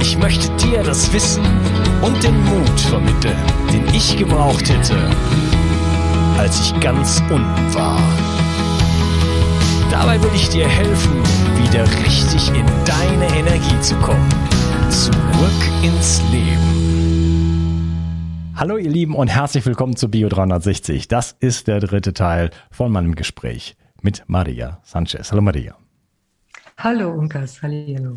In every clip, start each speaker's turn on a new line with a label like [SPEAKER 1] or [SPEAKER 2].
[SPEAKER 1] Ich möchte dir das Wissen und den Mut vermitteln, den ich gebraucht hätte, als ich ganz unten war. Dabei will ich dir helfen, wieder richtig in deine Energie zu kommen. Zurück ins Leben.
[SPEAKER 2] Hallo ihr Lieben und herzlich willkommen zu Bio 360. Das ist der dritte Teil von meinem Gespräch mit Maria Sanchez. Hallo Maria.
[SPEAKER 3] Hallo Unkas, hallo.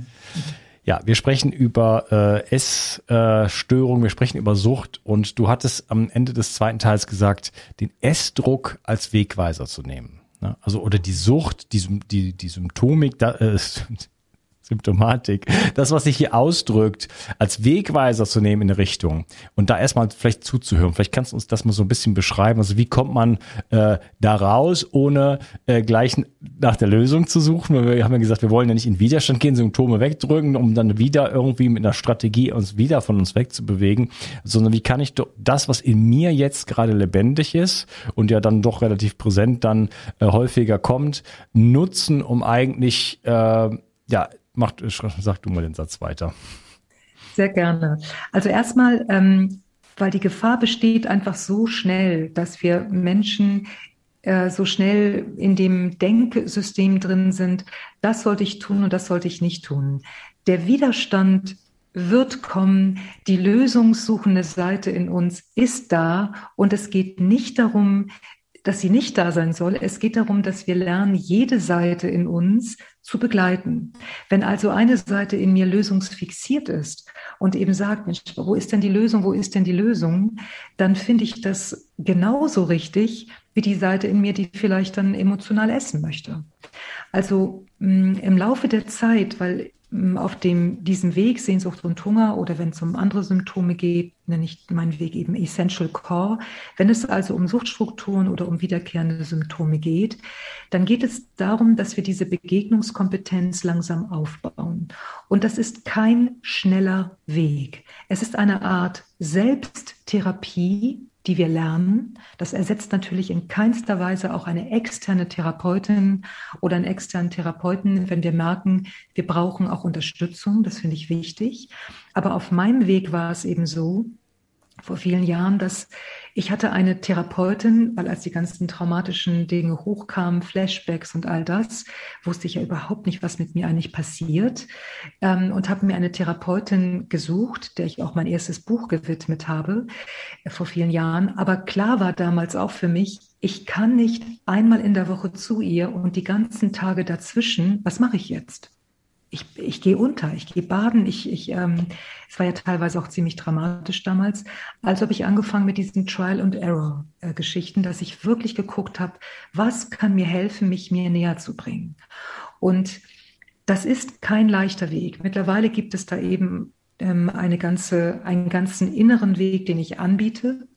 [SPEAKER 2] Ja, wir sprechen über äh, Essstörungen, äh, wir sprechen über Sucht und du hattest am Ende des zweiten Teils gesagt, den Essdruck als Wegweiser zu nehmen. Ne? Also oder die Sucht, die, die, die Symptomik, da, äh, Symptomatik, das, was sich hier ausdrückt, als Wegweiser zu nehmen in eine Richtung und da erstmal vielleicht zuzuhören. Vielleicht kannst du uns das mal so ein bisschen beschreiben. Also wie kommt man äh, da raus, ohne äh, gleich nach der Lösung zu suchen? Wir haben ja gesagt, wir wollen ja nicht in Widerstand gehen, Symptome wegdrücken, um dann wieder irgendwie mit einer Strategie uns wieder von uns wegzubewegen, sondern wie kann ich das, was in mir jetzt gerade lebendig ist und ja dann doch relativ präsent dann äh, häufiger kommt, nutzen, um eigentlich äh, ja mach, sag du mal den Satz weiter.
[SPEAKER 3] Sehr gerne. Also erstmal, ähm, weil die Gefahr besteht einfach so schnell, dass wir Menschen äh, so schnell in dem Denksystem drin sind, das sollte ich tun und das sollte ich nicht tun. Der Widerstand wird kommen, die lösungssuchende Seite in uns ist da und es geht nicht darum, dass sie nicht da sein soll. Es geht darum, dass wir lernen, jede Seite in uns zu begleiten. Wenn also eine Seite in mir lösungsfixiert ist und eben sagt, Mensch, wo ist denn die Lösung, wo ist denn die Lösung, dann finde ich das genauso richtig wie die Seite in mir, die vielleicht dann emotional essen möchte. Also mm, im Laufe der Zeit, weil auf dem, diesem Weg, Sehnsucht und Hunger, oder wenn es um andere Symptome geht, nenne ich meinen Weg eben Essential Core. Wenn es also um Suchtstrukturen oder um wiederkehrende Symptome geht, dann geht es darum, dass wir diese Begegnungskompetenz langsam aufbauen. Und das ist kein schneller Weg. Es ist eine Art Selbsttherapie, die wir lernen. Das ersetzt natürlich in keinster Weise auch eine externe Therapeutin oder einen externen Therapeuten, wenn wir merken, wir brauchen auch Unterstützung. Das finde ich wichtig. Aber auf meinem Weg war es eben so, vor vielen Jahren, dass ich hatte eine Therapeutin, weil als die ganzen traumatischen Dinge hochkamen, Flashbacks und all das, wusste ich ja überhaupt nicht, was mit mir eigentlich passiert ähm, und habe mir eine Therapeutin gesucht, der ich auch mein erstes Buch gewidmet habe äh, vor vielen Jahren. Aber klar war damals auch für mich, ich kann nicht einmal in der Woche zu ihr und die ganzen Tage dazwischen, was mache ich jetzt? Ich, ich gehe unter, ich gehe baden. Ich, ich, ähm, es war ja teilweise auch ziemlich dramatisch damals. Also habe ich angefangen mit diesen Trial and Error äh, dass ich wirklich geguckt habe, was kann mir helfen, mich mir näher zu bringen. Und das ist kein leichter Weg. Mittlerweile gibt es da eben ähm, eine ganze, einen ganzen inneren Weg, den ich anbiete.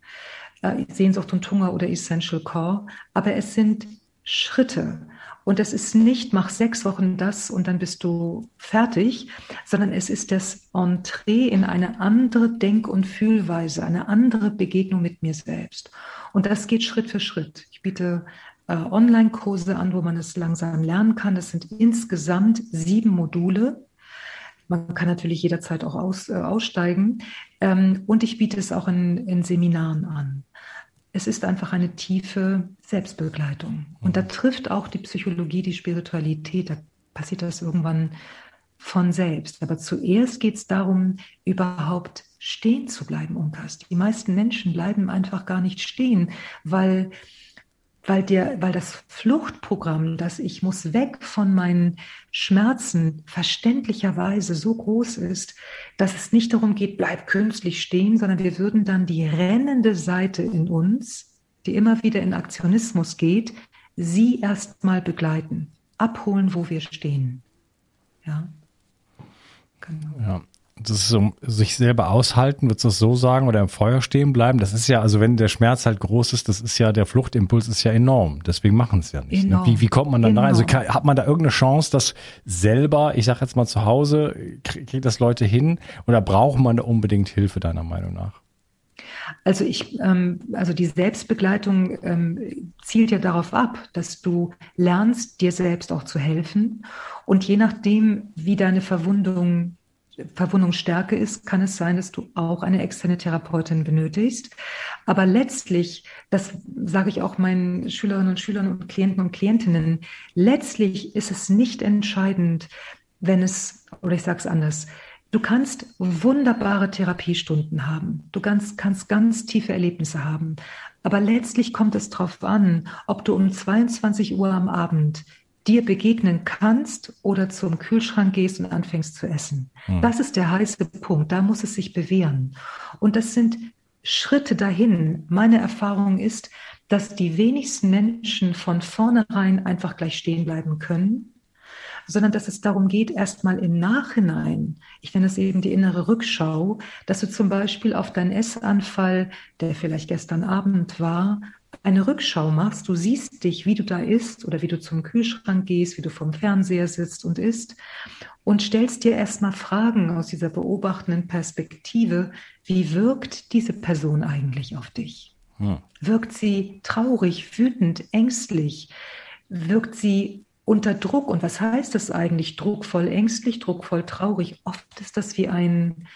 [SPEAKER 3] Äh, Sehnsucht und Hunger oder Essential Core. Aber es sind Schritte. Und es ist nicht, mach sechs Wochen das und dann bist du fertig, sondern es ist das Entree in eine andere Denk- und Fühlweise, eine andere Begegnung mit mir selbst. Und das geht Schritt für Schritt. Ich biete äh, Online-Kurse an, wo man es langsam lernen kann. Das sind insgesamt sieben Module. Man kann natürlich jederzeit auch aus, äh, aussteigen. Ähm, und ich biete es auch in, in Seminaren an es ist einfach eine tiefe Selbstbegleitung. Und da mhm. trifft auch die Psychologie, die Spiritualität, da passiert das irgendwann von selbst. Aber zuerst geht es darum, überhaupt stehen zu bleiben, Unkas. Die meisten Menschen bleiben einfach gar nicht stehen, weil weil, der, weil das Fluchtprogramm, dass ich muss weg von meinen Schmerzen, verständlicherweise so groß ist, dass es nicht darum geht, bleib künstlich stehen, sondern wir würden dann die rennende Seite in uns, die immer wieder in Aktionismus geht, sie erstmal begleiten, abholen, wo wir stehen. Ja.
[SPEAKER 2] Genau. Ja, das ist so, sich selber aushalten, würdest du das so sagen, oder im Feuer stehen bleiben? Das ist ja, also wenn der Schmerz halt groß ist, das ist ja, der Fluchtimpuls ist ja enorm. Deswegen machen es ja nicht. Ne? Wie, wie kommt man dann rein? Also kann, hat man da irgendeine Chance, dass selber, ich sag jetzt mal zu Hause, kriegt das Leute hin oder braucht man da unbedingt Hilfe deiner Meinung nach?
[SPEAKER 3] Also ich, ähm, also die Selbstbegleitung ähm, zielt ja darauf ab, dass du lernst, dir selbst auch zu helfen. Und je nachdem, wie deine Verwundung Verwundungsstärke ist, kann es sein, dass du auch eine externe Therapeutin benötigst. Aber letztlich, das sage ich auch meinen Schülerinnen und Schülern und Klienten und Klientinnen, letztlich ist es nicht entscheidend, wenn es, oder ich sage es anders, du kannst wunderbare Therapiestunden haben, du kannst, kannst ganz tiefe Erlebnisse haben, aber letztlich kommt es darauf an, ob du um 22 Uhr am Abend dir begegnen kannst oder zum Kühlschrank gehst und anfängst zu essen. Hm. Das ist der heiße Punkt. Da muss es sich bewähren. Und das sind Schritte dahin. Meine Erfahrung ist, dass die wenigsten Menschen von vornherein einfach gleich stehen bleiben können, sondern dass es darum geht, erstmal im Nachhinein, ich nenne es eben die innere Rückschau, dass du zum Beispiel auf deinen Essanfall, der vielleicht gestern Abend war, eine Rückschau machst, du siehst dich, wie du da isst oder wie du zum Kühlschrank gehst, wie du vom Fernseher sitzt und isst und stellst dir erstmal Fragen aus dieser beobachtenden Perspektive, wie wirkt diese Person eigentlich auf dich? Hm. Wirkt sie traurig, wütend, ängstlich? Wirkt sie unter Druck? Und was heißt das eigentlich? Druckvoll, ängstlich, druckvoll, traurig? Oft ist das wie ein,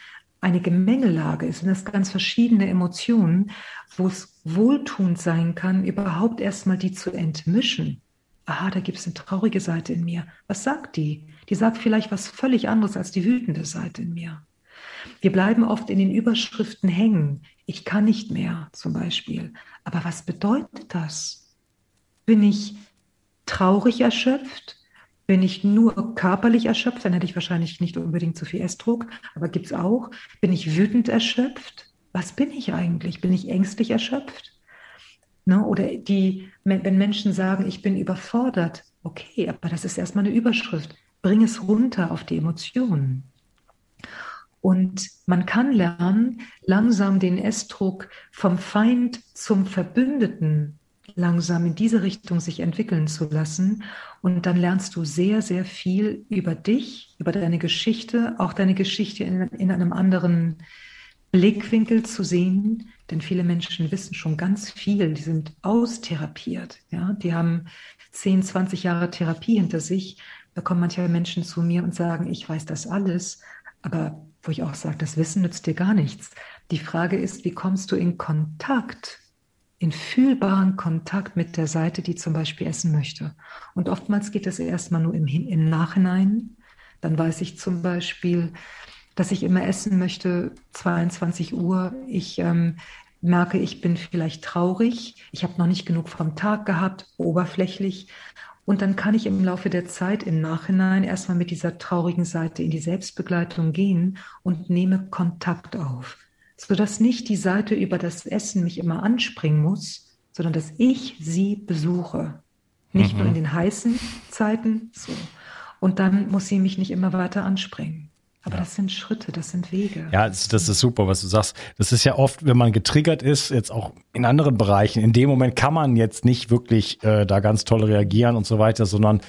[SPEAKER 3] eine Gemengelage, es sind das ganz verschiedene Emotionen, wo es wohltuend sein kann, überhaupt erstmal die zu entmischen. Aha, da gibt es eine traurige Seite in mir. Was sagt die? Die sagt vielleicht was völlig anderes als die wütende Seite in mir. Wir bleiben oft in den Überschriften hängen. Ich kann nicht mehr zum Beispiel. Aber was bedeutet das? Bin ich traurig erschöpft? Bin ich nur körperlich erschöpft, dann hätte ich wahrscheinlich nicht unbedingt zu viel Essdruck, aber gibt es auch. Bin ich wütend erschöpft? Was bin ich eigentlich? Bin ich ängstlich erschöpft? Ne? Oder die, wenn Menschen sagen, ich bin überfordert, okay, aber das ist erstmal eine Überschrift. bring es runter auf die Emotionen. Und man kann lernen, langsam den S-Druck vom Feind zum Verbündeten langsam in diese Richtung sich entwickeln zu lassen. Und dann lernst du sehr, sehr viel über dich, über deine Geschichte, auch deine Geschichte in, in einem anderen Blickwinkel zu sehen. Denn viele Menschen wissen schon ganz viel, die sind austherapiert. Ja? Die haben 10, 20 Jahre Therapie hinter sich. Da kommen manche Menschen zu mir und sagen, ich weiß das alles. Aber wo ich auch sage, das Wissen nützt dir gar nichts. Die Frage ist, wie kommst du in Kontakt in fühlbaren Kontakt mit der Seite, die zum Beispiel essen möchte. Und oftmals geht das erstmal nur im, im Nachhinein. Dann weiß ich zum Beispiel, dass ich immer essen möchte, 22 Uhr. Ich ähm, merke, ich bin vielleicht traurig. Ich habe noch nicht genug vom Tag gehabt, oberflächlich. Und dann kann ich im Laufe der Zeit im Nachhinein erstmal mit dieser traurigen Seite in die Selbstbegleitung gehen und nehme Kontakt auf sodass nicht die Seite über das Essen mich immer anspringen muss, sondern dass ich sie besuche. Nicht mhm. nur in den heißen Zeiten, so. Und dann muss sie mich nicht immer weiter anspringen. Aber ja. das sind Schritte, das sind Wege.
[SPEAKER 2] Ja, das, das, ist super, was du sagst. Das ist ja oft, wenn man getriggert ist, jetzt auch in anderen Bereichen, in dem Moment kann man jetzt nicht wirklich äh, da ganz toll reagieren und so weiter, sondern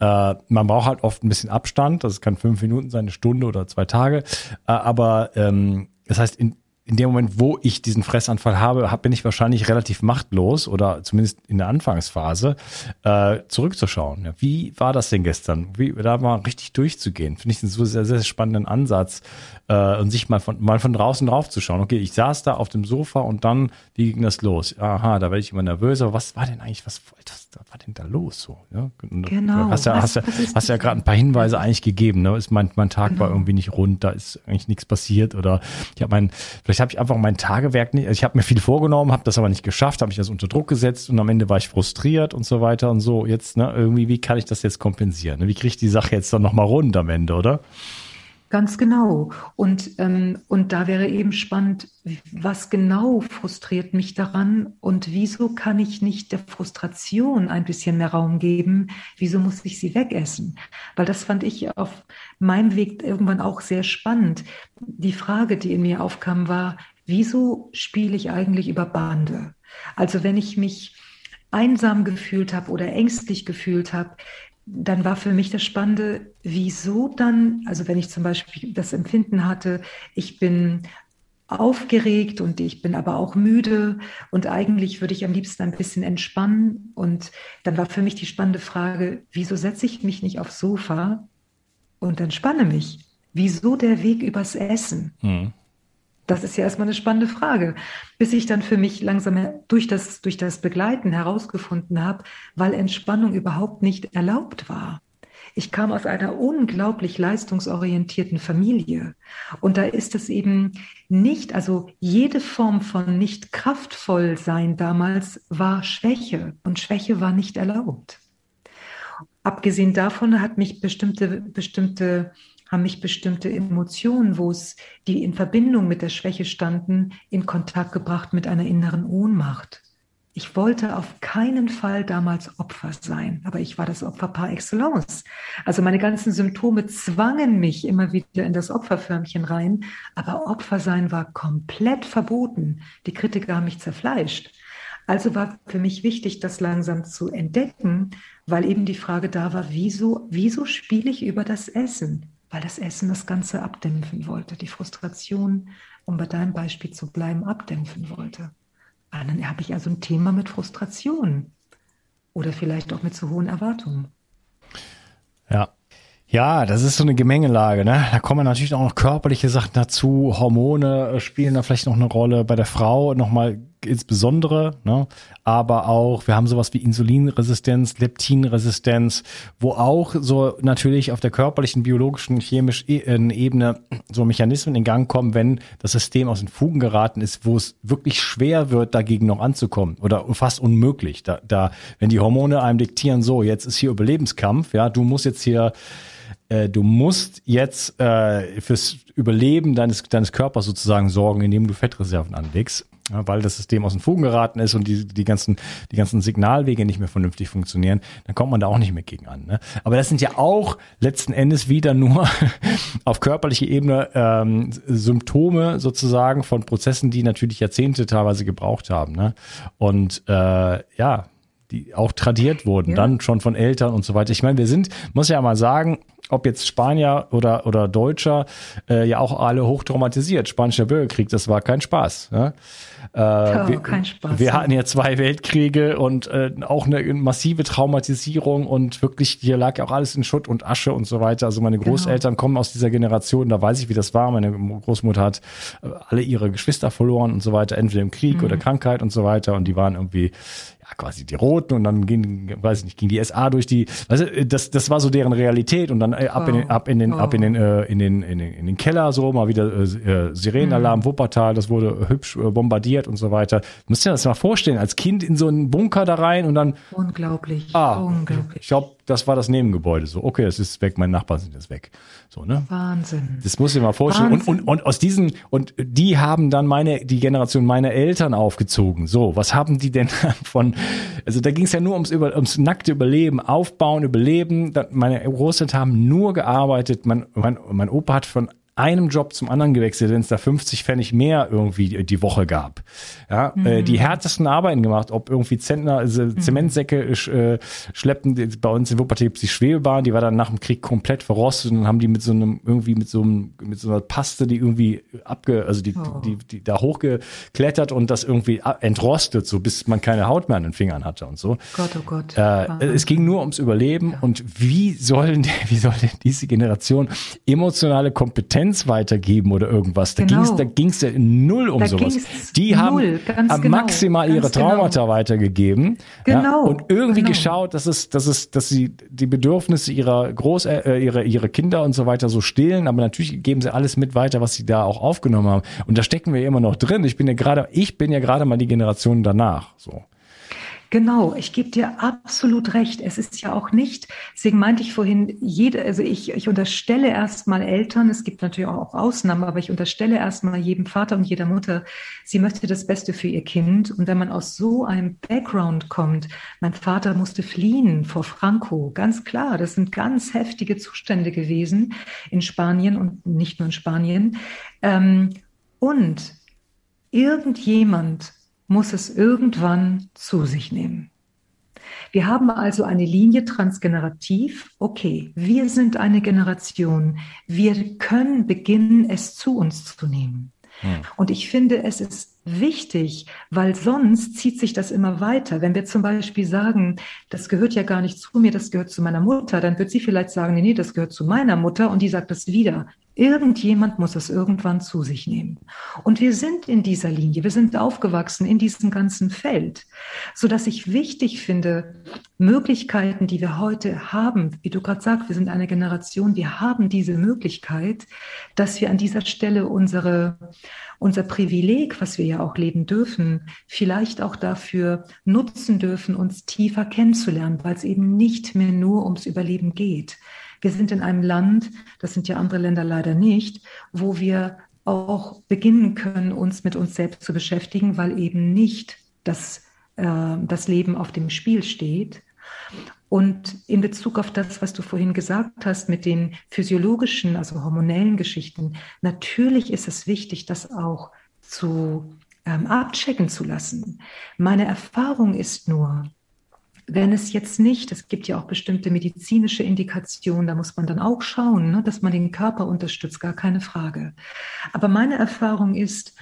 [SPEAKER 2] äh, man braucht halt oft ein bisschen Abstand. Das kann fünf Minuten sein, eine Stunde oder zwei Tage. Äh, aber ähm, das heißt, in, in dem Moment, wo ich diesen Fressanfall habe, bin ich wahrscheinlich relativ machtlos oder zumindest in der Anfangsphase äh, zurückzuschauen. Wie war das denn gestern? Wie da mal richtig durchzugehen? Finde ich einen so sehr, sehr spannenden Ansatz äh, und sich mal von mal von draußen drauf zu schauen. Okay, ich saß da auf dem Sofa und dann wie ging das los? Aha, da werde ich immer nervöser. Was war denn eigentlich? Was, was war denn da los? So, ja?
[SPEAKER 3] Genau.
[SPEAKER 2] Hast ja, hast ja, hast ja gerade ein paar Hinweise eigentlich gegeben. Ne? Ist mein, mein Tag genau. war irgendwie nicht rund, da ist eigentlich nichts passiert oder ich habe mein Vielleicht habe ich einfach mein Tagewerk nicht, also ich habe mir viel vorgenommen, habe das aber nicht geschafft, habe ich das unter Druck gesetzt und am Ende war ich frustriert und so weiter und so. Jetzt, ne, irgendwie, wie kann ich das jetzt kompensieren? Wie kriege ich die Sache jetzt dann nochmal rund am Ende, oder?
[SPEAKER 3] Ganz genau. Und, ähm, und da wäre eben spannend, was genau frustriert mich daran und wieso kann ich nicht der Frustration ein bisschen mehr Raum geben? Wieso muss ich sie wegessen? Weil das fand ich auf meinem Weg irgendwann auch sehr spannend. Die Frage, die in mir aufkam, war, wieso spiele ich eigentlich über Bande? Also wenn ich mich einsam gefühlt habe oder ängstlich gefühlt habe, dann war für mich das Spannende, wieso dann, also wenn ich zum Beispiel das Empfinden hatte, ich bin aufgeregt und ich bin aber auch müde und eigentlich würde ich am liebsten ein bisschen entspannen. Und dann war für mich die spannende Frage, wieso setze ich mich nicht aufs Sofa und entspanne mich? Wieso der Weg übers Essen? Mhm. Das ist ja erstmal eine spannende Frage, bis ich dann für mich langsam durch das, durch das Begleiten herausgefunden habe, weil Entspannung überhaupt nicht erlaubt war. Ich kam aus einer unglaublich leistungsorientierten Familie und da ist es eben nicht, also jede Form von nicht kraftvoll sein damals war Schwäche und Schwäche war nicht erlaubt. Abgesehen davon hat mich bestimmte, bestimmte haben mich bestimmte Emotionen, wo es, die in Verbindung mit der Schwäche standen, in Kontakt gebracht mit einer inneren Ohnmacht. Ich wollte auf keinen Fall damals Opfer sein, aber ich war das Opfer par excellence. Also meine ganzen Symptome zwangen mich immer wieder in das Opferförmchen rein, aber Opfer sein war komplett verboten. Die Kritiker haben mich zerfleischt. Also war für mich wichtig, das langsam zu entdecken, weil eben die Frage da war, wieso, wieso spiele ich über das Essen? Weil das Essen das Ganze abdämpfen wollte, die Frustration, um bei deinem Beispiel zu bleiben, abdämpfen wollte. Ah, dann habe ich also ein Thema mit Frustration oder vielleicht auch mit zu hohen Erwartungen.
[SPEAKER 2] Ja. Ja, das ist so eine Gemengelage, ne? Da kommen natürlich auch noch körperliche Sachen dazu, Hormone spielen da vielleicht noch eine Rolle, bei der Frau nochmal insbesondere, ne? aber auch, wir haben sowas wie Insulinresistenz, Leptinresistenz, wo auch so natürlich auf der körperlichen, biologischen, chemischen Ebene so Mechanismen in Gang kommen, wenn das System aus den Fugen geraten ist, wo es wirklich schwer wird, dagegen noch anzukommen oder fast unmöglich. Da, da, wenn die Hormone einem diktieren, so, jetzt ist hier Überlebenskampf, ja, du musst jetzt hier äh, du musst jetzt äh, fürs Überleben deines, deines Körpers sozusagen sorgen, indem du Fettreserven anlegst ja, weil das System aus den Fugen geraten ist und die, die, ganzen, die ganzen Signalwege nicht mehr vernünftig funktionieren, dann kommt man da auch nicht mehr gegen an. Ne? Aber das sind ja auch letzten Endes wieder nur auf körperlicher Ebene ähm, Symptome sozusagen von Prozessen, die natürlich Jahrzehnte teilweise gebraucht haben. Ne? Und äh, ja, die auch tradiert wurden, ja. dann schon von Eltern und so weiter. Ich meine, wir sind, muss ja mal sagen, ob jetzt Spanier oder, oder Deutscher, äh, ja auch alle hochtraumatisiert. Spanischer Bürgerkrieg, das war kein Spaß. Ne? Äh, oh, wir, kein Spaß. Wir hatten ja zwei Weltkriege und äh, auch eine massive Traumatisierung und wirklich, hier lag ja auch alles in Schutt und Asche und so weiter. Also meine genau. Großeltern genau. kommen aus dieser Generation, da weiß ich, wie das war. Meine Großmutter hat äh, alle ihre Geschwister verloren und so weiter, entweder im Krieg mhm. oder Krankheit und so weiter. Und die waren irgendwie ja, quasi die Roten und dann ging, weiß ich nicht, ging die SA durch die, du, das, das war so deren Realität und dann äh, ab, oh. in den, ab in den, oh. ab in den, äh, in den, in den, in den Keller so, mal wieder äh, äh Sirenenalarm, mhm. Wuppertal, das wurde hübsch äh, bombardiert und so weiter. Du musst dir das mal vorstellen, als Kind in so einen Bunker da rein und dann.
[SPEAKER 3] Unglaublich.
[SPEAKER 2] Ah, unglaublich. Ich glaube, das war das Nebengebäude. So, okay, es ist weg, meine Nachbarn sind jetzt weg. So, ne?
[SPEAKER 3] Wahnsinn.
[SPEAKER 2] Das muss ich mal vorstellen. Und, und, und aus diesen, und die haben dann meine, die Generation meiner Eltern aufgezogen. So, was haben die denn von, also da ging es ja nur ums, über, ums nackte Überleben, Aufbauen, Überleben. Meine Großeltern haben nur gearbeitet. Mein, mein, mein Opa hat von einem Job zum anderen gewechselt, wenn es da 50 Pfennig mehr irgendwie die Woche gab. Ja, äh, mhm. äh, die härtesten Arbeiten gemacht, ob irgendwie Zentner, also mhm. Zementsäcke äh, schleppten, bei uns in Wuppertal die Schwebebahn, die war dann nach dem Krieg komplett verrostet und haben die mit so einem, irgendwie mit so einem, mit so einer Paste, die irgendwie abge, also die, oh. die, die, die da hochgeklettert und das irgendwie entrostet, so bis man keine Haut mehr an den Fingern hatte und so.
[SPEAKER 3] Gott, oh Gott.
[SPEAKER 2] Äh, es ging nur ums Überleben ja. und wie sollen, wie soll denn diese Generation emotionale Kompetenz Lizenz weitergeben oder irgendwas. Da genau. ging es da ja null um da sowas. Die null, haben genau, maximal ihre genau. Traumata genau. weitergegeben. Genau. Ja, und irgendwie genau. geschaut, dass es, dass es, dass sie die Bedürfnisse ihrer Groß, äh, ihre, ihre Kinder und so weiter so stillen, aber natürlich geben sie alles mit weiter, was sie da auch aufgenommen haben. Und da stecken wir immer noch drin. Ich bin ja gerade, ich bin ja gerade mal die Generation danach. So.
[SPEAKER 3] Genau, ich gebe dir absolut recht. Es ist ja auch nicht, deswegen meinte ich vorhin, jede, also ich, ich unterstelle erstmal Eltern, es gibt natürlich auch Ausnahmen, aber ich unterstelle erstmal jedem Vater und jeder Mutter, sie möchte das Beste für ihr Kind. Und wenn man aus so einem Background kommt, mein Vater musste fliehen vor Franco, ganz klar, das sind ganz heftige Zustände gewesen in Spanien und nicht nur in Spanien. Ähm, und irgendjemand muss es irgendwann zu sich nehmen. Wir haben also eine Linie transgenerativ. Okay, wir sind eine Generation. Wir können beginnen, es zu uns zu nehmen. Hm. Und ich finde, es ist wichtig, weil sonst zieht sich das immer weiter. Wenn wir zum Beispiel sagen, das gehört ja gar nicht zu mir, das gehört zu meiner Mutter, dann wird sie vielleicht sagen, nee, nee, das gehört zu meiner Mutter und die sagt das wieder. Irgendjemand muss es irgendwann zu sich nehmen. Und wir sind in dieser Linie, wir sind aufgewachsen in diesem ganzen Feld, so dass ich wichtig finde, Möglichkeiten, die wir heute haben, wie du gerade sagst, wir sind eine Generation, wir haben diese Möglichkeit, dass wir an dieser Stelle unsere, unser Privileg, was wir ja auch leben dürfen, vielleicht auch dafür nutzen dürfen, uns tiefer kennenzulernen, weil es eben nicht mehr nur ums Überleben geht. Wir sind in einem Land, das sind ja andere Länder leider nicht, wo wir auch beginnen können, uns mit uns selbst zu beschäftigen, weil eben nicht das, äh, das Leben auf dem Spiel steht. Und in Bezug auf das, was du vorhin gesagt hast mit den physiologischen, also hormonellen Geschichten, natürlich ist es wichtig, das auch zu ähm, abchecken zu lassen. Meine Erfahrung ist nur, wenn es jetzt nicht, es gibt ja auch bestimmte medizinische Indikationen, da muss man dann auch schauen, ne, dass man den Körper unterstützt, gar keine Frage. Aber meine Erfahrung ist,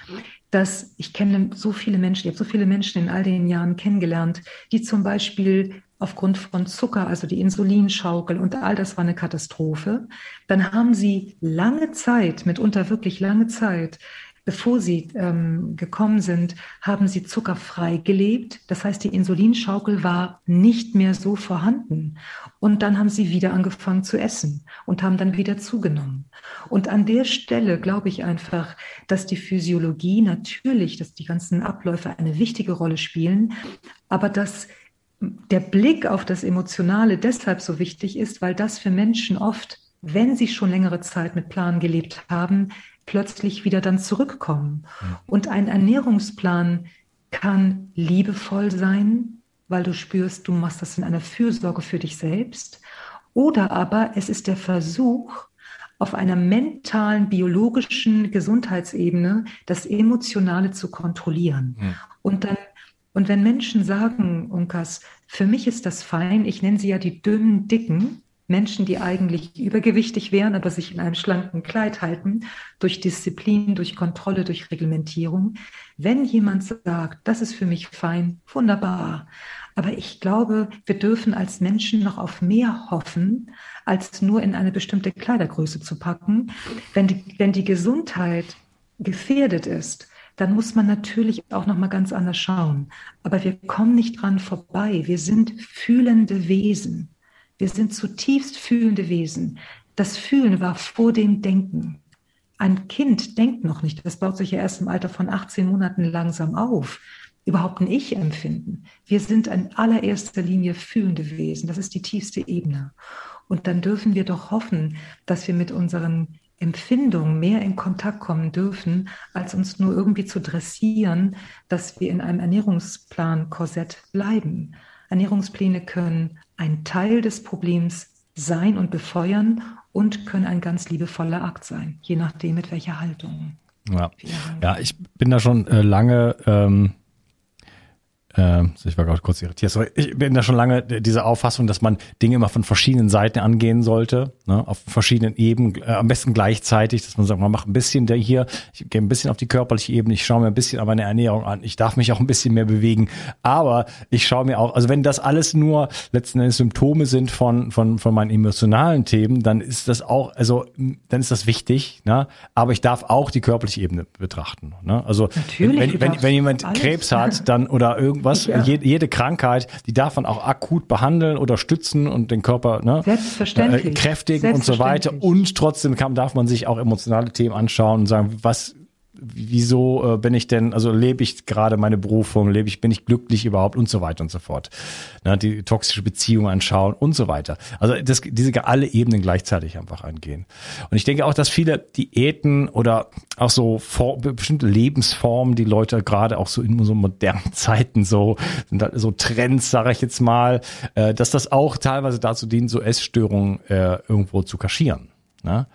[SPEAKER 3] dass ich kenne so viele Menschen, ich habe so viele Menschen in all den Jahren kennengelernt, die zum Beispiel aufgrund von Zucker, also die Insulinschaukel und all das war eine Katastrophe. Dann haben sie lange Zeit, mitunter wirklich lange Zeit, Bevor sie ähm, gekommen sind, haben sie zuckerfrei gelebt. Das heißt, die Insulinschaukel war nicht mehr so vorhanden. Und dann haben sie wieder angefangen zu essen und haben dann wieder zugenommen. Und an der Stelle glaube ich einfach, dass die Physiologie natürlich, dass die ganzen Abläufe eine wichtige Rolle spielen, aber dass der Blick auf das Emotionale deshalb so wichtig ist, weil das für Menschen oft wenn sie schon längere Zeit mit Plan gelebt haben, plötzlich wieder dann zurückkommen. Ja. Und ein Ernährungsplan kann liebevoll sein, weil du spürst, du machst das in einer Fürsorge für dich selbst. Oder aber es ist der Versuch, auf einer mentalen, biologischen Gesundheitsebene das Emotionale zu kontrollieren. Ja. Und dann, und wenn Menschen sagen, Unkas, für mich ist das fein, ich nenne sie ja die dünnen, dicken, Menschen, die eigentlich übergewichtig wären, aber sich in einem schlanken Kleid halten, durch Disziplin, durch Kontrolle, durch Reglementierung. Wenn jemand sagt, das ist für mich fein, wunderbar. Aber ich glaube, wir dürfen als Menschen noch auf mehr hoffen, als nur in eine bestimmte Kleidergröße zu packen. Wenn die, wenn die Gesundheit gefährdet ist, dann muss man natürlich auch noch mal ganz anders schauen. Aber wir kommen nicht dran vorbei. Wir sind fühlende Wesen. Wir sind zutiefst fühlende Wesen. Das Fühlen war vor dem Denken. Ein Kind denkt noch nicht. Das baut sich ja erst im Alter von 18 Monaten langsam auf. Überhaupt ein Ich empfinden. Wir sind in allererster Linie fühlende Wesen. Das ist die tiefste Ebene. Und dann dürfen wir doch hoffen, dass wir mit unseren Empfindungen mehr in Kontakt kommen dürfen, als uns nur irgendwie zu dressieren, dass wir in einem Ernährungsplan-Korsett bleiben. Ernährungspläne können ein Teil des Problems sein und befeuern und können ein ganz liebevoller Akt sein, je nachdem mit welcher Haltung.
[SPEAKER 2] Ja, ja ich bin da schon äh, lange ähm, äh, ich war gerade kurz irritiert. Sorry. Ich bin da schon lange diese Auffassung, dass man Dinge immer von verschiedenen Seiten angehen sollte, ne? auf verschiedenen Ebenen, äh, am besten gleichzeitig, dass man sagt, man macht ein bisschen der hier, ich gehe ein bisschen auf die körperliche Ebene, ich schaue mir ein bisschen an meine Ernährung an, ich darf mich auch ein bisschen mehr bewegen, aber ich schaue mir auch, also wenn das alles nur letzten Endes Symptome sind von, von, von meinen emotionalen Themen, dann ist das auch, also dann ist das wichtig, ne? aber ich darf auch die körperliche Ebene betrachten. Ne? Also Natürlich, wenn, wenn, wenn jemand alles. Krebs hat, dann oder irgend irgendwas, ja. jede, jede, Krankheit, die darf man auch akut behandeln oder stützen und den Körper ne,
[SPEAKER 3] Selbstverständlich.
[SPEAKER 2] Äh, kräftigen und so weiter. Und trotzdem kann, darf man sich auch emotionale Themen anschauen und sagen, was wieso äh, bin ich denn, also lebe ich gerade meine Berufung, lebe ich, bin ich glücklich überhaupt und so weiter und so fort. Ne, die toxische Beziehung anschauen und so weiter. Also das, diese alle Ebenen gleichzeitig einfach angehen. Und ich denke auch, dass viele Diäten oder auch so for, bestimmte Lebensformen, die Leute gerade auch so in so modernen Zeiten so, sind halt so Trends, sage ich jetzt mal, äh, dass das auch teilweise dazu dient, so Essstörungen äh, irgendwo zu kaschieren. Ne?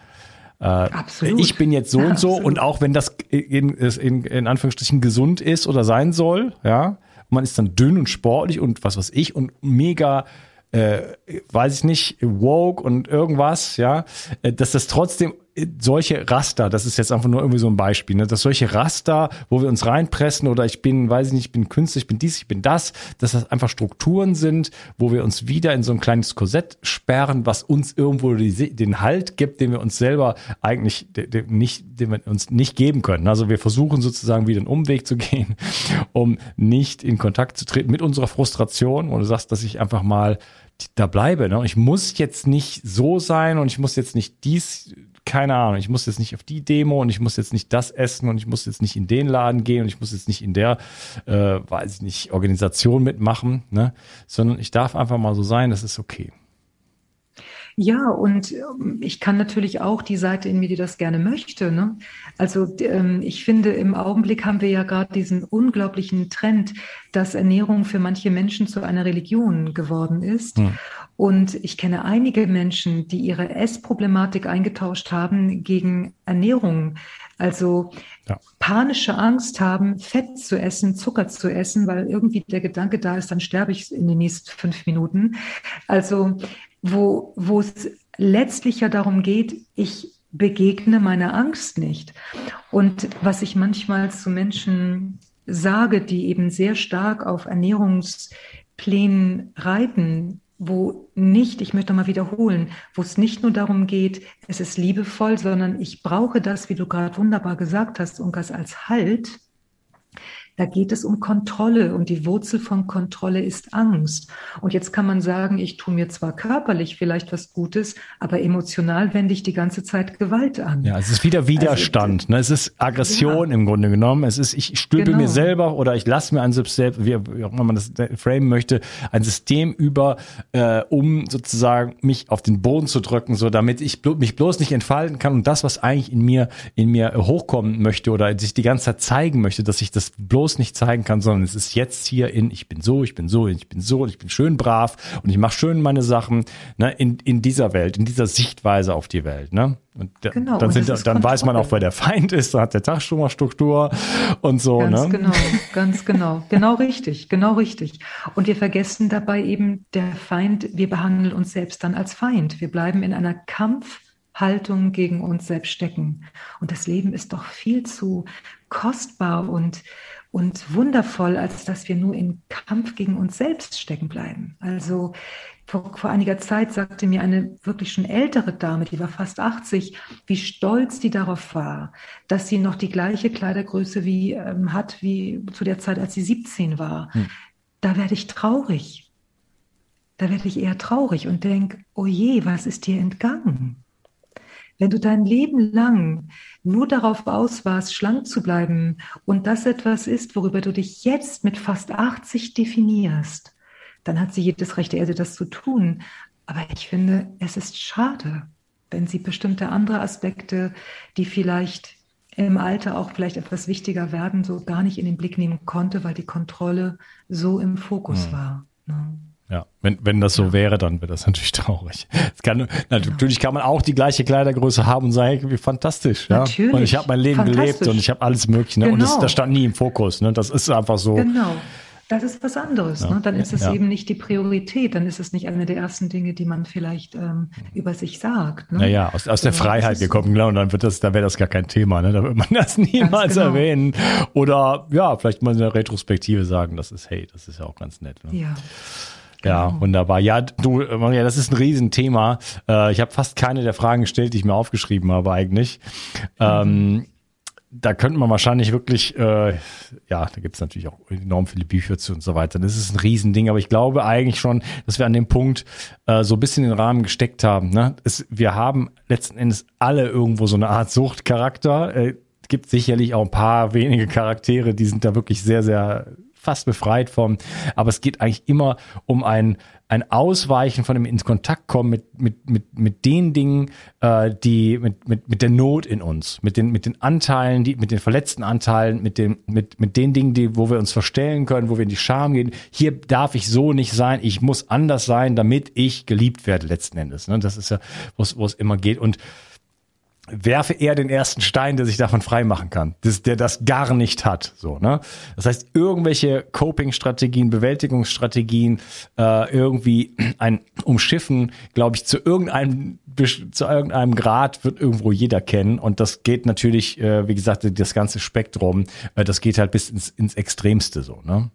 [SPEAKER 2] Äh, Absolut. Ich bin jetzt so und so und auch wenn das in, in, in Anführungsstrichen gesund ist oder sein soll, ja, man ist dann dünn und sportlich und was weiß ich und mega äh, weiß ich nicht, woke und irgendwas, ja, äh, dass das trotzdem solche Raster, das ist jetzt einfach nur irgendwie so ein Beispiel, ne, dass solche Raster, wo wir uns reinpressen oder ich bin, weiß ich nicht, ich bin Künstler, ich bin dies, ich bin das, dass das einfach Strukturen sind, wo wir uns wieder in so ein kleines Korsett sperren, was uns irgendwo die, den Halt gibt, den wir uns selber eigentlich nicht, den wir uns nicht geben können. Also wir versuchen sozusagen wieder einen Umweg zu gehen, um nicht in Kontakt zu treten mit unserer Frustration. Und du sagst, dass ich einfach mal da bleibe. Ne? Ich muss jetzt nicht so sein und ich muss jetzt nicht dies keine Ahnung, ich muss jetzt nicht auf die Demo und ich muss jetzt nicht das essen und ich muss jetzt nicht in den Laden gehen und ich muss jetzt nicht in der, äh, weiß ich nicht, Organisation mitmachen, ne? sondern ich darf einfach mal so sein, das ist okay.
[SPEAKER 3] Ja, und ähm, ich kann natürlich auch die Seite in mir, die das gerne möchte. Ne? Also ähm, ich finde, im Augenblick haben wir ja gerade diesen unglaublichen Trend, dass Ernährung für manche Menschen zu einer Religion geworden ist. Hm. Und ich kenne einige Menschen, die ihre Essproblematik eingetauscht haben gegen Ernährung. Also ja. panische Angst haben, Fett zu essen, Zucker zu essen, weil irgendwie der Gedanke da ist, dann sterbe ich in den nächsten fünf Minuten. Also wo, wo es letztlich ja darum geht, ich begegne meiner Angst nicht. Und was ich manchmal zu Menschen sage, die eben sehr stark auf Ernährungsplänen reiten, wo nicht, ich möchte mal wiederholen, wo es nicht nur darum geht, es ist liebevoll, sondern ich brauche das, wie du gerade wunderbar gesagt hast, Unkas, als Halt, Da geht es um Kontrolle und die Wurzel von Kontrolle ist Angst. Und jetzt kann man sagen, ich tue mir zwar körperlich vielleicht was Gutes, aber emotional wende ich die ganze Zeit Gewalt an.
[SPEAKER 2] Ja, es ist wieder Widerstand. Also, ne? Es ist Aggression ja. im Grunde genommen. Es ist, ich stülpe genau. mir selber oder ich lasse mir ein System, wie auch immer man das framen möchte, ein System über, äh, um sozusagen mich auf den Boden zu drücken, so damit ich mich bloß nicht entfalten kann und das, was eigentlich in mir, in mir hochkommen möchte oder sich die ganze Zeit zeigen möchte, dass ich das bloß nicht zeigen kann, sondern es ist jetzt hier in, ich bin so, ich bin so, ich bin so, ich bin schön brav und ich mache schön meine Sachen, ne, in, in dieser Welt, in dieser Sichtweise auf die Welt, ne? Und genau, dann, sind, dann weiß man auch, wer der Feind ist, da hat der Tag schon mal Struktur und so.
[SPEAKER 3] Ganz
[SPEAKER 2] ne?
[SPEAKER 3] genau, ganz genau. Genau richtig, genau richtig. Und wir vergessen dabei eben, der Feind, wir behandeln uns selbst dann als Feind. Wir bleiben in einer Kampfhaltung gegen uns selbst stecken. Und das Leben ist doch viel zu kostbar und, und wundervoll, als dass wir nur in Kampf gegen uns selbst stecken bleiben. Also vor, vor einiger Zeit sagte mir eine wirklich schon ältere Dame, die war fast 80, wie stolz die darauf war, dass sie noch die gleiche Kleidergröße wie, ähm, hat wie zu der Zeit, als sie 17 war. Hm. Da werde ich traurig. Da werde ich eher traurig und denke, oh je, was ist dir entgangen? Wenn du dein Leben lang nur darauf aus warst, schlank zu bleiben und das etwas ist, worüber du dich jetzt mit fast 80 definierst, dann hat sie jedes Recht der Erde, das zu tun. Aber ich finde, es ist schade, wenn sie bestimmte andere Aspekte, die vielleicht im Alter auch vielleicht etwas wichtiger werden, so gar nicht in den Blick nehmen konnte, weil die Kontrolle so im Fokus mhm. war. Ne?
[SPEAKER 2] Wenn, wenn das so wäre, dann wäre das natürlich traurig. Kann, natürlich kann man auch die gleiche Kleidergröße haben und sagen, wie fantastisch. Ja? Natürlich. Und ich habe mein Leben gelebt und ich habe alles Mögliche. Ne? Genau. Und das, das stand nie im Fokus. Ne? Das ist einfach so.
[SPEAKER 3] Genau. Das ist was anderes. Ja, ne? Dann ist es ja. eben nicht die Priorität, dann ist es nicht eine der ersten Dinge, die man vielleicht ähm, über sich sagt.
[SPEAKER 2] Ne? Naja, aus, aus der so, Freiheit gekommen, genau, und dann wird das, da wäre das gar kein Thema, ne? Da wird man das niemals genau. erwähnen. Oder ja, vielleicht mal in der Retrospektive sagen, das ist, hey, das ist ja auch ganz nett. Ne?
[SPEAKER 3] Ja.
[SPEAKER 2] Ja, genau. wunderbar. Ja, du, Maria, das ist ein Riesenthema. Äh, ich habe fast keine der Fragen gestellt, die ich mir aufgeschrieben habe eigentlich. Mhm. Ähm, da könnte man wahrscheinlich wirklich, äh, ja, da gibt es natürlich auch enorm viele Bücher zu und so weiter. Das ist ein Riesending, aber ich glaube eigentlich schon, dass wir an dem Punkt äh, so ein bisschen den Rahmen gesteckt haben. Ne? Es, wir haben letzten Endes alle irgendwo so eine Art Suchtcharakter. Äh, gibt sicherlich auch ein paar wenige Charaktere, die sind da wirklich sehr, sehr fast befreit vom. Aber es geht eigentlich immer um ein, ein Ausweichen von dem ins Kontakt kommen mit, mit, mit, mit den Dingen, äh, die, mit, mit, mit der Not in uns, mit den, mit den Anteilen, die, mit den verletzten Anteilen, mit den, mit, mit den Dingen, die, wo wir uns verstellen können, wo wir in die Scham gehen. Hier darf ich so nicht sein, ich muss anders sein, damit ich geliebt werde letzten Endes. Ne? Das ist ja, wo es immer geht. Und werfe er den ersten Stein, der sich davon freimachen kann, das, der das gar nicht hat. So, ne? Das heißt, irgendwelche Coping-Strategien, Bewältigungsstrategien, äh, irgendwie ein Umschiffen, glaube ich, zu irgendeinem zu irgendeinem Grad wird irgendwo jeder kennen und das geht natürlich, äh, wie gesagt, das ganze Spektrum, äh, das geht halt bis ins, ins Extremste so, ne?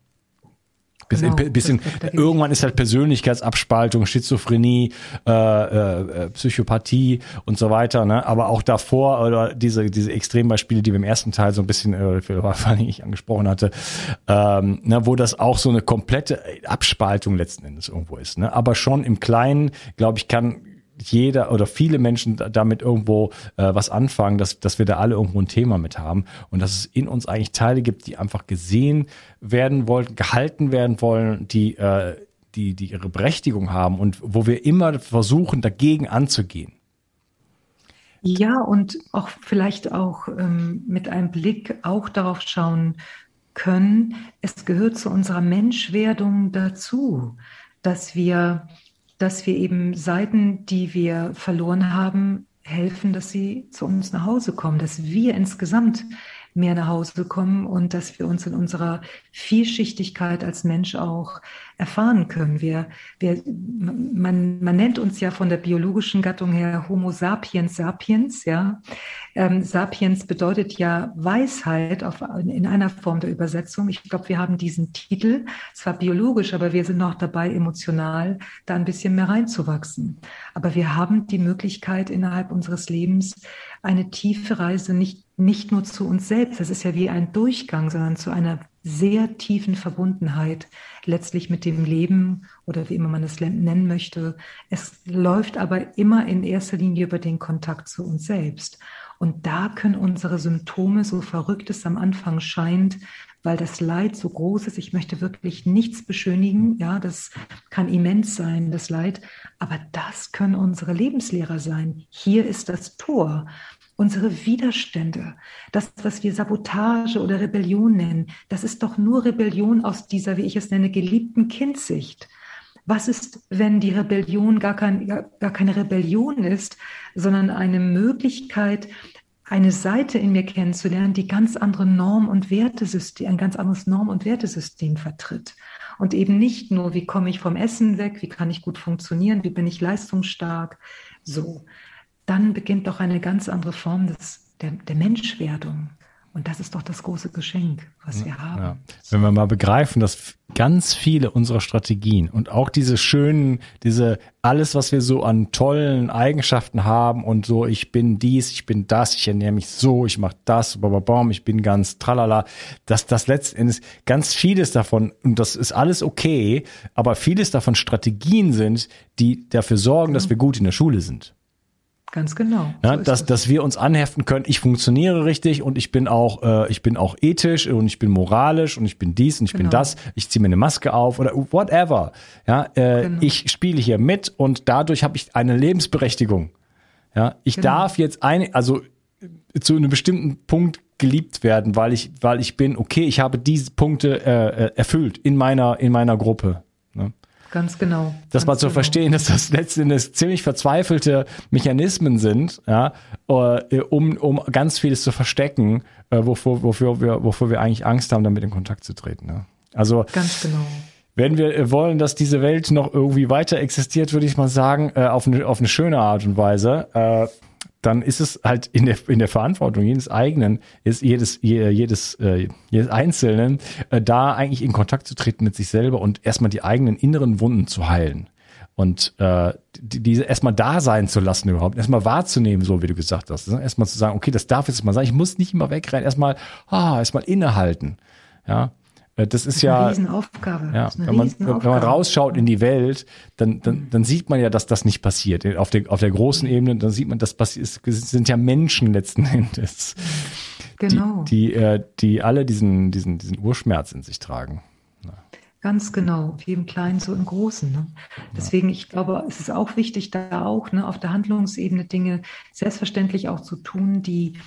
[SPEAKER 2] Genau, in, bisschen, irgendwann ist halt Persönlichkeitsabspaltung, Schizophrenie, äh, äh, Psychopathie und so weiter. Ne? Aber auch davor oder diese diese Extrembeispiele, die wir im ersten Teil so ein bisschen, äh, vor allem ich angesprochen hatte, ähm, ne, wo das auch so eine komplette Abspaltung letzten Endes irgendwo ist. Ne? Aber schon im Kleinen, glaube ich, kann jeder oder viele Menschen damit irgendwo äh, was anfangen, dass, dass wir da alle irgendwo ein Thema mit haben und dass es in uns eigentlich Teile gibt, die einfach gesehen werden wollen, gehalten werden wollen, die, äh, die, die ihre Berechtigung haben und wo wir immer versuchen, dagegen anzugehen.
[SPEAKER 3] Ja, und auch vielleicht auch ähm, mit einem Blick auch darauf schauen können, es gehört zu unserer Menschwerdung dazu, dass wir dass wir eben Seiten, die wir verloren haben, helfen, dass sie zu uns nach Hause kommen, dass wir insgesamt mehr nach Hause kommen und dass wir uns in unserer Vielschichtigkeit als Mensch auch erfahren können. Wir, wir, man, man nennt uns ja von der biologischen Gattung her Homo sapiens sapiens, ja. Ähm, sapiens bedeutet ja Weisheit auf, in einer Form der Übersetzung. Ich glaube, wir haben diesen Titel, zwar biologisch, aber wir sind noch dabei, emotional da ein bisschen mehr reinzuwachsen. Aber wir haben die Möglichkeit, innerhalb unseres Lebens eine tiefe Reise nicht, nicht nur zu uns selbst, das ist ja wie ein Durchgang, sondern zu einer sehr tiefen Verbundenheit letztlich mit dem Leben oder wie immer man es nennen möchte. Es läuft aber immer in erster Linie über den Kontakt zu uns selbst. Und da können unsere Symptome, so verrückt es am Anfang scheint, weil das Leid so groß ist. Ich möchte wirklich nichts beschönigen. Ja, das kann immens sein, das Leid. Aber das können unsere Lebenslehrer sein. Hier ist das Tor. Unsere Widerstände, das, was wir Sabotage oder Rebellion nennen, das ist doch nur Rebellion aus dieser, wie ich es nenne, geliebten Kindsicht. Was ist, wenn die Rebellion gar, kein, gar keine Rebellion ist, sondern eine Möglichkeit, eine Seite in mir kennenzulernen, die ganz andere Norm- und Wertesystem, ein ganz anderes Norm- und Wertesystem vertritt. Und eben nicht nur, wie komme ich vom Essen weg, wie kann ich gut funktionieren, wie bin ich leistungsstark, so. Dann beginnt doch eine ganz andere Form des, der, der Menschwerdung. Und das ist doch das große Geschenk, was wir haben. Ja.
[SPEAKER 2] Wenn wir mal begreifen, dass ganz viele unserer Strategien und auch diese schönen, diese alles, was wir so an tollen Eigenschaften haben und so, ich bin dies, ich bin das, ich ernähre mich so, ich mache das, bababam, ich bin ganz tralala, dass das letzten Endes ganz vieles davon, und das ist alles okay, aber vieles davon Strategien sind, die dafür sorgen, dass wir gut in der Schule sind.
[SPEAKER 3] Ganz genau.
[SPEAKER 2] Ja, so dass, das. dass wir uns anheften können, ich funktioniere richtig und ich bin auch, äh, ich bin auch ethisch und ich bin moralisch und ich bin dies und ich genau. bin das, ich ziehe mir eine Maske auf oder whatever. Ja, äh, genau. ich spiele hier mit und dadurch habe ich eine Lebensberechtigung. Ja, ich genau. darf jetzt eine, also zu einem bestimmten Punkt geliebt werden, weil ich, weil ich bin, okay, ich habe diese Punkte äh, äh erfüllt in meiner, in meiner Gruppe. Ne?
[SPEAKER 3] Ganz genau.
[SPEAKER 2] Das
[SPEAKER 3] mal
[SPEAKER 2] zu genau. verstehen, dass das letztendlich ziemlich verzweifelte Mechanismen sind, ja, äh, um, um ganz vieles zu verstecken, äh, wofür, wofür, wir, wofür wir eigentlich Angst haben, damit in Kontakt zu treten. Ja. Also
[SPEAKER 3] ganz genau.
[SPEAKER 2] Wenn wir wollen, dass diese Welt noch irgendwie weiter existiert, würde ich mal sagen, äh, auf, eine, auf eine schöne Art und Weise, äh, dann ist es halt in der, in der Verantwortung jedes eigenen, ist jedes, jedes, äh, jedes Einzelnen, äh, da eigentlich in Kontakt zu treten mit sich selber und erstmal die eigenen inneren Wunden zu heilen. Und äh, die, diese erstmal da sein zu lassen überhaupt, erstmal wahrzunehmen, so wie du gesagt hast. Ne? Erstmal zu sagen, okay, das darf jetzt mal sein, ich muss nicht immer wegrennen, erstmal, ah, erstmal innehalten. Ja, das ist, das ist ja.
[SPEAKER 3] Eine Riesenaufgabe.
[SPEAKER 2] Ja, wenn, man, wenn man rausschaut in die Welt, dann, dann, dann sieht man ja, dass das nicht passiert. Auf der, auf der großen Ebene, dann sieht man, das passiert, sind ja Menschen letzten Endes. Genau. Die, die, äh, die alle diesen, diesen, diesen Urschmerz in sich tragen.
[SPEAKER 3] Ganz genau, wie im Kleinen, so im Großen. Ne? Deswegen, ich glaube, es ist auch wichtig, da auch ne, auf der Handlungsebene Dinge selbstverständlich auch zu tun, die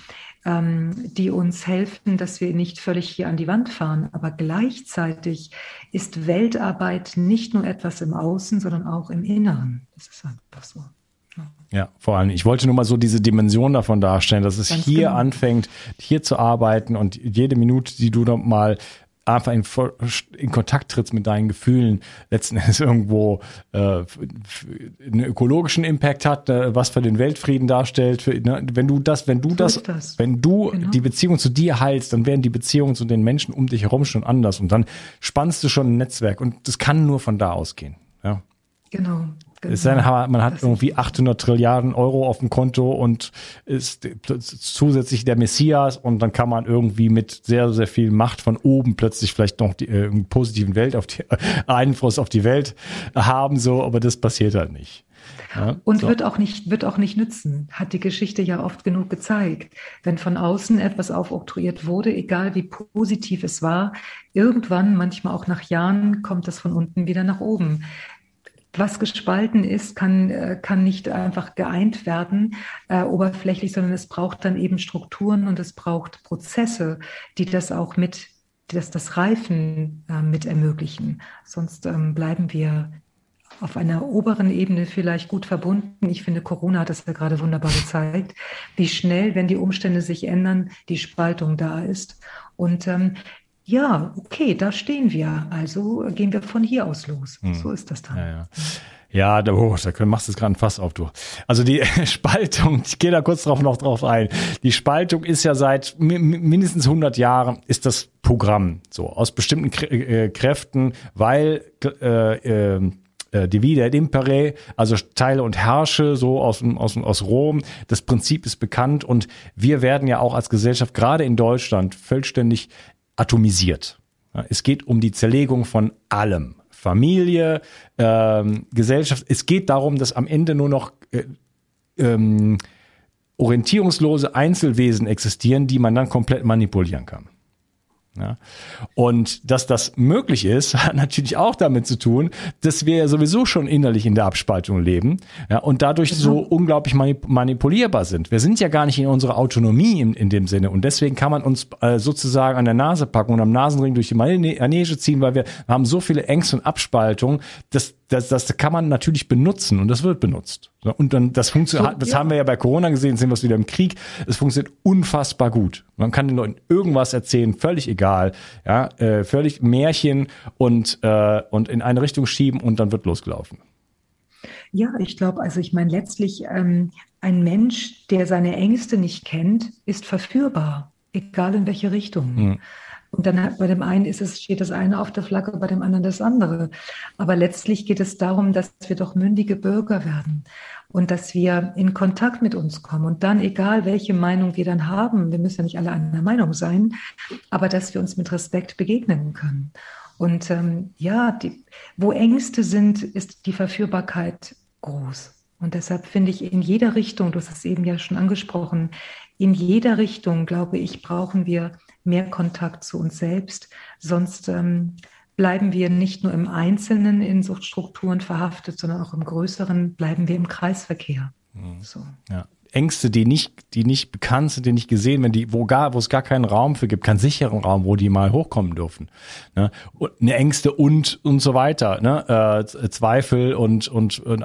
[SPEAKER 3] die uns helfen, dass wir nicht völlig hier an die Wand fahren. Aber gleichzeitig ist Weltarbeit nicht nur etwas im Außen, sondern auch im Inneren. Das ist einfach so.
[SPEAKER 2] Ja, vor allem, ich wollte nur mal so diese Dimension davon darstellen, dass es Ganz hier genau. anfängt, hier zu arbeiten und jede Minute, die du noch mal einfach in, in Kontakt trittst mit deinen Gefühlen, letzten Endes irgendwo äh, einen ökologischen Impact hat, äh, was für den Weltfrieden darstellt. Für, ne, wenn du das, wenn du so das, das, wenn du genau. die Beziehung zu dir heilst, dann werden die Beziehungen zu den Menschen um dich herum schon anders und dann spannst du schon ein Netzwerk und das kann nur von da ausgehen. Ja.
[SPEAKER 3] Genau.
[SPEAKER 2] Genau. man hat irgendwie 800 Trilliarden Euro auf dem Konto und ist zusätzlich der Messias und dann kann man irgendwie mit sehr, sehr viel Macht von oben plötzlich vielleicht noch die, äh, einen positiven Welt auf die, Einfluss auf die Welt haben, so, aber das passiert halt nicht.
[SPEAKER 3] Ja, und so. wird auch nicht, wird auch nicht nützen, hat die Geschichte ja oft genug gezeigt. Wenn von außen etwas aufoktroyiert wurde, egal wie positiv es war, irgendwann, manchmal auch nach Jahren, kommt das von unten wieder nach oben was gespalten ist, kann, äh, kann nicht einfach geeint werden, äh, oberflächlich, sondern es braucht dann eben Strukturen und es braucht Prozesse, die das auch mit, das, das Reifen äh, mit ermöglichen. Sonst ähm, bleiben wir auf einer oberen Ebene vielleicht gut verbunden. Ich finde, Corona hat das ja gerade wunderbar gezeigt, wie schnell, wenn die Umstände sich ändern, die Spaltung da ist. Und ähm, ja, okay, da stehen wir. Also gehen wir von hier aus los. Hm. So ist das dann.
[SPEAKER 2] Ja, ja. Ja, da, oh, da machst du es gerade ein Fass auf, du. Also die Spaltung, ich gehe da kurz drauf noch drauf ein. Die Spaltung ist ja seit mindestens 100 Jahren ist das Programm so aus bestimmten äh, Kräften, weil äh, äh, Divide et Impere, also teile und herrsche, so aus, aus, aus Rom. Das Prinzip ist bekannt und wir werden ja auch als Gesellschaft, gerade in Deutschland, vollständig atomisiert. Es geht um die Zerlegung von allem. Familie, ähm, Gesellschaft. Es geht darum, dass am Ende nur noch äh, ähm, orientierungslose Einzelwesen existieren, die man dann komplett manipulieren kann. Ja. Und dass das möglich ist, hat natürlich auch damit zu tun, dass wir ja sowieso schon innerlich in der Abspaltung leben ja, und dadurch genau. so unglaublich manipulierbar sind. Wir sind ja gar nicht in unserer Autonomie in, in dem Sinne und deswegen kann man uns äh, sozusagen an der Nase packen und am Nasenring durch die Manege ziehen, weil wir, haben so viele Ängste und Abspaltungen, dass das, das kann man natürlich benutzen und das wird benutzt. Und dann das funktioniert, das ja. haben wir ja bei Corona gesehen, sehen wir es wieder im Krieg. Es funktioniert unfassbar gut. Man kann den Leuten irgendwas erzählen, völlig egal, ja, äh, völlig Märchen und äh, und in eine Richtung schieben und dann wird losgelaufen.
[SPEAKER 3] Ja, ich glaube, also ich meine letztlich ähm, ein Mensch, der seine Ängste nicht kennt, ist verführbar, egal in welche Richtung. Mhm. Und dann bei dem einen ist es, steht das eine auf der Flagge, bei dem anderen das andere. Aber letztlich geht es darum, dass wir doch mündige Bürger werden und dass wir in Kontakt mit uns kommen. Und dann, egal welche Meinung wir dann haben, wir müssen ja nicht alle einer Meinung sein, aber dass wir uns mit Respekt begegnen können. Und ähm, ja, die, wo Ängste sind, ist die Verführbarkeit groß. Und deshalb finde ich in jeder Richtung, du hast es eben ja schon angesprochen, in jeder Richtung, glaube ich, brauchen wir mehr Kontakt zu uns selbst. Sonst ähm, bleiben wir nicht nur im Einzelnen in Suchtstrukturen verhaftet, sondern auch im Größeren bleiben wir im Kreisverkehr.
[SPEAKER 2] Mhm. So. Ja. Ängste, die nicht, die nicht bekannt sind, die nicht gesehen werden, die, wo gar, wo es gar keinen Raum für gibt, keinen sicheren Raum, wo die mal hochkommen dürfen. Ne? Und, Ängste und und so weiter, ne? Äh, Zweifel und und, und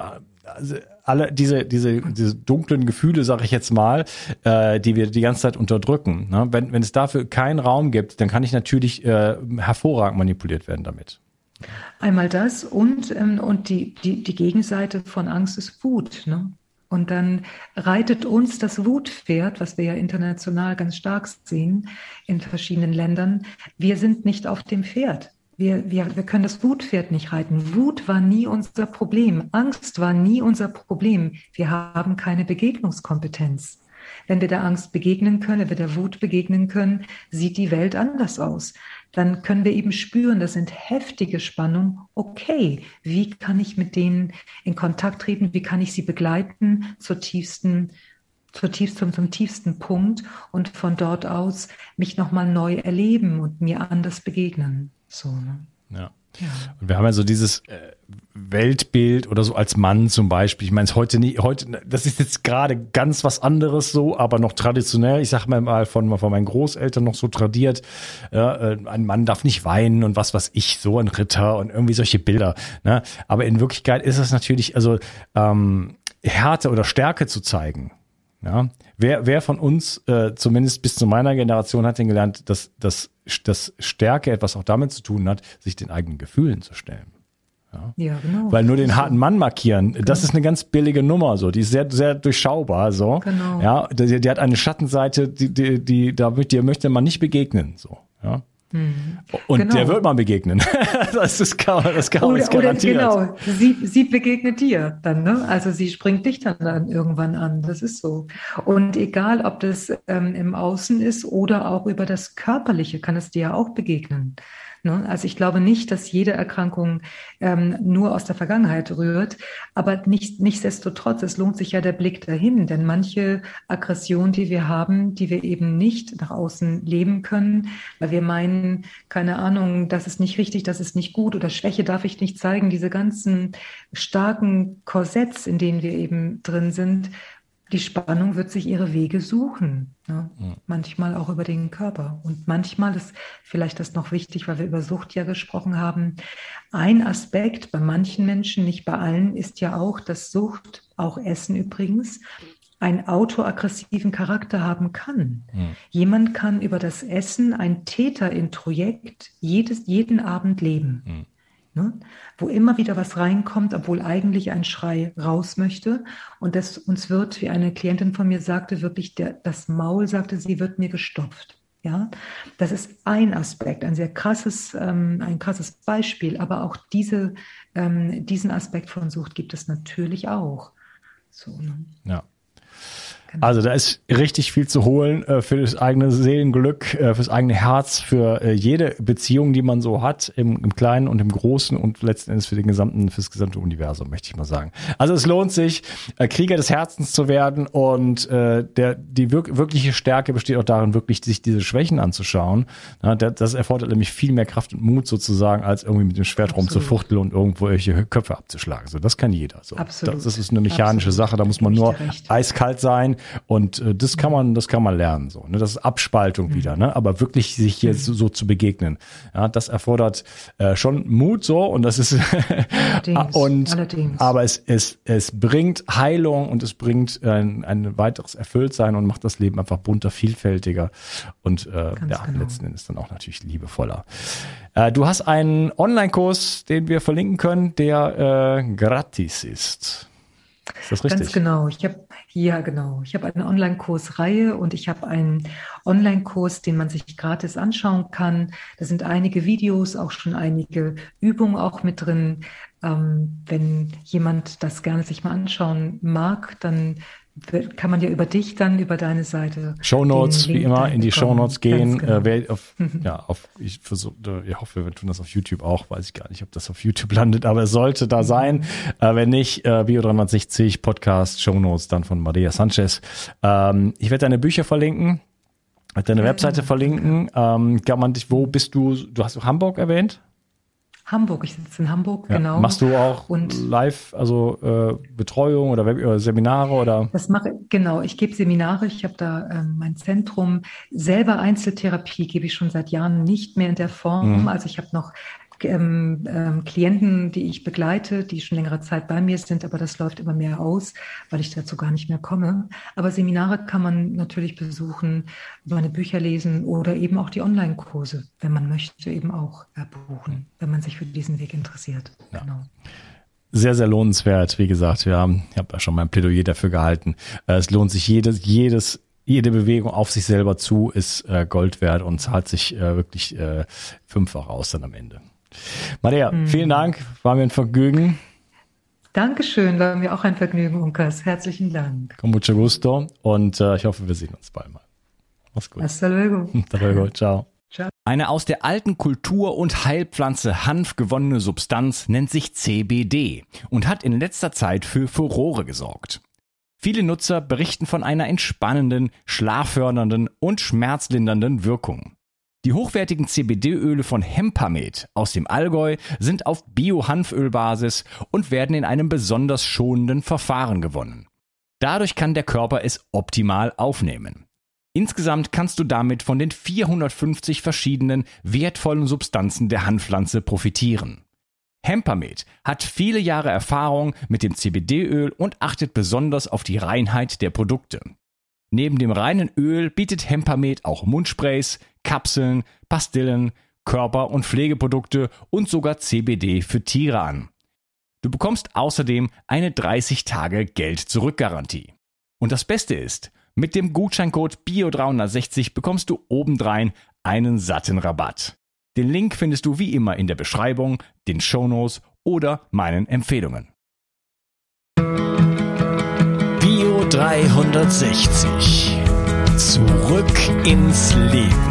[SPEAKER 2] also alle diese, diese, diese dunklen Gefühle, sage ich jetzt mal, äh, die wir die ganze Zeit unterdrücken. Ne? Wenn, wenn es dafür keinen Raum gibt, dann kann ich natürlich äh, hervorragend manipuliert werden damit.
[SPEAKER 3] Einmal das und, ähm, und die, die, die Gegenseite von Angst ist Wut. Ne? Und dann reitet uns das Wutpferd, was wir ja international ganz stark sehen in verschiedenen Ländern. Wir sind nicht auf dem Pferd. Wir, wir, wir können das Wutpferd nicht reiten. Wut war nie unser Problem. Angst war nie unser Problem. Wir haben keine Begegnungskompetenz. Wenn wir der Angst begegnen können, wenn wir der Wut begegnen können, sieht die Welt anders aus. Dann können wir eben spüren, das sind heftige Spannungen. Okay, wie kann ich mit denen in Kontakt treten? Wie kann ich sie begleiten zur tiefsten zur tiefsten, zum tiefsten Punkt und von dort aus mich nochmal neu erleben und mir anders begegnen. So, ne?
[SPEAKER 2] Ja. Ja. Und wir haben ja so dieses äh, Weltbild oder so als Mann zum Beispiel. Ich meine es heute nicht, heute, das ist jetzt gerade ganz was anderes so, aber noch traditionell, ich sag mal mal von, von meinen Großeltern noch so tradiert, ja, äh, ein Mann darf nicht weinen und was was ich, so ein Ritter und irgendwie solche Bilder. Ne? Aber in Wirklichkeit ist es natürlich, also ähm, Härte oder Stärke zu zeigen. Ja, wer, wer von uns, äh, zumindest bis zu meiner Generation, hat denn gelernt, dass, dass, dass Stärke etwas auch damit zu tun hat, sich den eigenen Gefühlen zu stellen. Ja, ja genau. Weil nur den harten Mann markieren, genau. das ist eine ganz billige Nummer, so. Die ist sehr, sehr durchschaubar, so. Genau. Ja, die, die hat eine Schattenseite, die, die, die, da dir möchte man nicht begegnen, so. Ja. Mhm. Und genau. der wird man begegnen. das ist, das kann oder, ist garantiert.
[SPEAKER 3] Oder, genau, sie, sie begegnet dir dann, ne? Also sie springt dich dann, dann irgendwann an. Das ist so. Und egal, ob das ähm, im Außen ist oder auch über das Körperliche, kann es dir ja auch begegnen. Ne? Also ich glaube nicht, dass jede Erkrankung ähm, nur aus der Vergangenheit rührt, aber nicht, nichtsdestotrotz, es lohnt sich ja der Blick dahin, denn manche Aggression, die wir haben, die wir eben nicht nach außen leben können, weil wir meinen, keine Ahnung, das ist nicht richtig, das ist nicht gut oder Schwäche darf ich nicht zeigen, diese ganzen starken Korsetts, in denen wir eben drin sind, die Spannung wird sich ihre Wege suchen. Ne? Ja. Manchmal auch über den Körper. Und manchmal ist vielleicht das noch wichtig, weil wir über Sucht ja gesprochen haben. Ein Aspekt bei manchen Menschen, nicht bei allen, ist ja auch, dass Sucht, auch Essen übrigens, einen autoaggressiven Charakter haben kann. Ja. Jemand kann über das Essen ein Täterintrojekt jedes, jeden Abend leben. Ne? wo immer wieder was reinkommt, obwohl eigentlich ein Schrei raus möchte. Und das uns wird, wie eine Klientin von mir sagte, wirklich der, das Maul, sagte sie, wird mir gestopft. Ja, das ist ein Aspekt, ein sehr krasses, ähm, ein krasses Beispiel, aber auch diese, ähm, diesen Aspekt von Sucht gibt es natürlich auch. So,
[SPEAKER 2] ne? Ja. Genau. Also da ist richtig viel zu holen äh, für das eigene Seelenglück, äh, fürs eigene Herz, für äh, jede Beziehung, die man so hat, im, im Kleinen und im Großen und letzten Endes für den gesamten, fürs gesamte Universum, möchte ich mal sagen. Also es lohnt sich, äh, Krieger des Herzens zu werden und äh, der, die wirk wirkliche Stärke besteht auch darin, wirklich sich diese Schwächen anzuschauen. Ja, das erfordert nämlich viel mehr Kraft und Mut sozusagen, als irgendwie mit dem Schwert rumzufuchteln und irgendwo welche Köpfe abzuschlagen. So, das kann jeder. So. Absolut. Das, das ist eine mechanische Absolut. Sache, da muss man nur eiskalt sein und äh, das kann man, das kann man lernen. So, ne? Das ist Abspaltung mhm. wieder, ne? Aber wirklich sich jetzt mhm. so, so zu begegnen, ja, das erfordert äh, schon Mut so und das ist allerdings, und allerdings. aber es, es, es bringt Heilung und es bringt ein, ein weiteres Erfülltsein und macht das Leben einfach bunter, vielfältiger und äh, ja, genau. letzten Endes dann auch natürlich liebevoller. Äh, du hast einen Online-Kurs, den wir verlinken können, der äh, gratis ist.
[SPEAKER 3] Ist das richtig? Ganz genau. Ich habe ja genau. Ich habe eine Online-Kursreihe und ich habe einen Online-Kurs, den man sich gratis anschauen kann. Da sind einige Videos, auch schon einige Übungen auch mit drin. Ähm, wenn jemand das gerne sich mal anschauen mag, dann kann man ja über dich dann, über deine Seite.
[SPEAKER 2] Shownotes, wie immer, in die Shownotes gehen. Genau. Äh, wer auf, ja, auf, ich versuche, ich hoffe, wir tun das auf YouTube auch. Weiß ich gar nicht, ob das auf YouTube landet, aber es sollte da sein. Mhm. Äh, wenn nicht, äh, Bio 360 Podcast, Shownotes dann von Maria Sanchez. Ähm, ich werde deine Bücher verlinken, deine Webseite verlinken. Ähm, kann man dich, wo bist du? Du hast Hamburg erwähnt?
[SPEAKER 3] Hamburg, ich sitze in Hamburg, ja. genau.
[SPEAKER 2] Machst du auch und live, also äh, Betreuung oder, Web oder Seminare oder?
[SPEAKER 3] Das mache genau. Ich gebe Seminare. Ich habe da ähm, mein Zentrum. Selber Einzeltherapie gebe ich schon seit Jahren nicht mehr in der Form. Mhm. Also ich habe noch ähm, ähm, Klienten, die ich begleite, die schon längere Zeit bei mir sind, aber das läuft immer mehr aus, weil ich dazu gar nicht mehr komme. Aber Seminare kann man natürlich besuchen, meine Bücher lesen oder eben auch die Online-Kurse, wenn man möchte, eben auch äh, buchen, wenn man sich für diesen Weg interessiert. Ja. Genau
[SPEAKER 2] sehr, sehr lohnenswert. Wie gesagt, wir haben, ich habe ja schon mein Plädoyer dafür gehalten. Äh, es lohnt sich jedes, jedes, jede Bewegung auf sich selber zu, ist äh, Gold wert und zahlt sich wirklich fünffach aus dann am Ende. Maria, mhm. vielen Dank. War mir ein Vergnügen.
[SPEAKER 3] Dankeschön, war mir auch ein Vergnügen, Unkas. Herzlichen Dank.
[SPEAKER 2] Con mucho gusto und äh, ich hoffe, wir sehen uns bald mal.
[SPEAKER 3] Mach's gut. Hasta luego.
[SPEAKER 2] Hasta luego. Ciao. Ciao. Eine aus der alten Kultur- und Heilpflanze Hanf gewonnene Substanz nennt sich CBD und hat in letzter Zeit für Furore gesorgt. Viele Nutzer berichten von einer entspannenden, schlaffördernden und schmerzlindernden Wirkung. Die hochwertigen CBD-Öle von Hempamed aus dem Allgäu sind auf Bio-Hanfölbasis und werden in einem besonders schonenden Verfahren gewonnen. Dadurch kann der Körper es optimal aufnehmen. Insgesamt kannst du damit von den 450 verschiedenen wertvollen Substanzen der Hanfpflanze profitieren. Hempamed hat viele Jahre Erfahrung mit dem CBD-Öl und achtet besonders auf die Reinheit der Produkte. Neben dem reinen Öl bietet Hempamed auch Mundsprays, Kapseln, Pastillen, Körper- und Pflegeprodukte und sogar CBD für Tiere an. Du bekommst außerdem eine 30 Tage Geld-Zurück-Garantie. Und das Beste ist, mit dem Gutscheincode BIO360 bekommst du obendrein einen satten Rabatt. Den Link findest du wie immer in der Beschreibung, den Shownotes oder meinen Empfehlungen.
[SPEAKER 1] 360. Zurück ins Leben.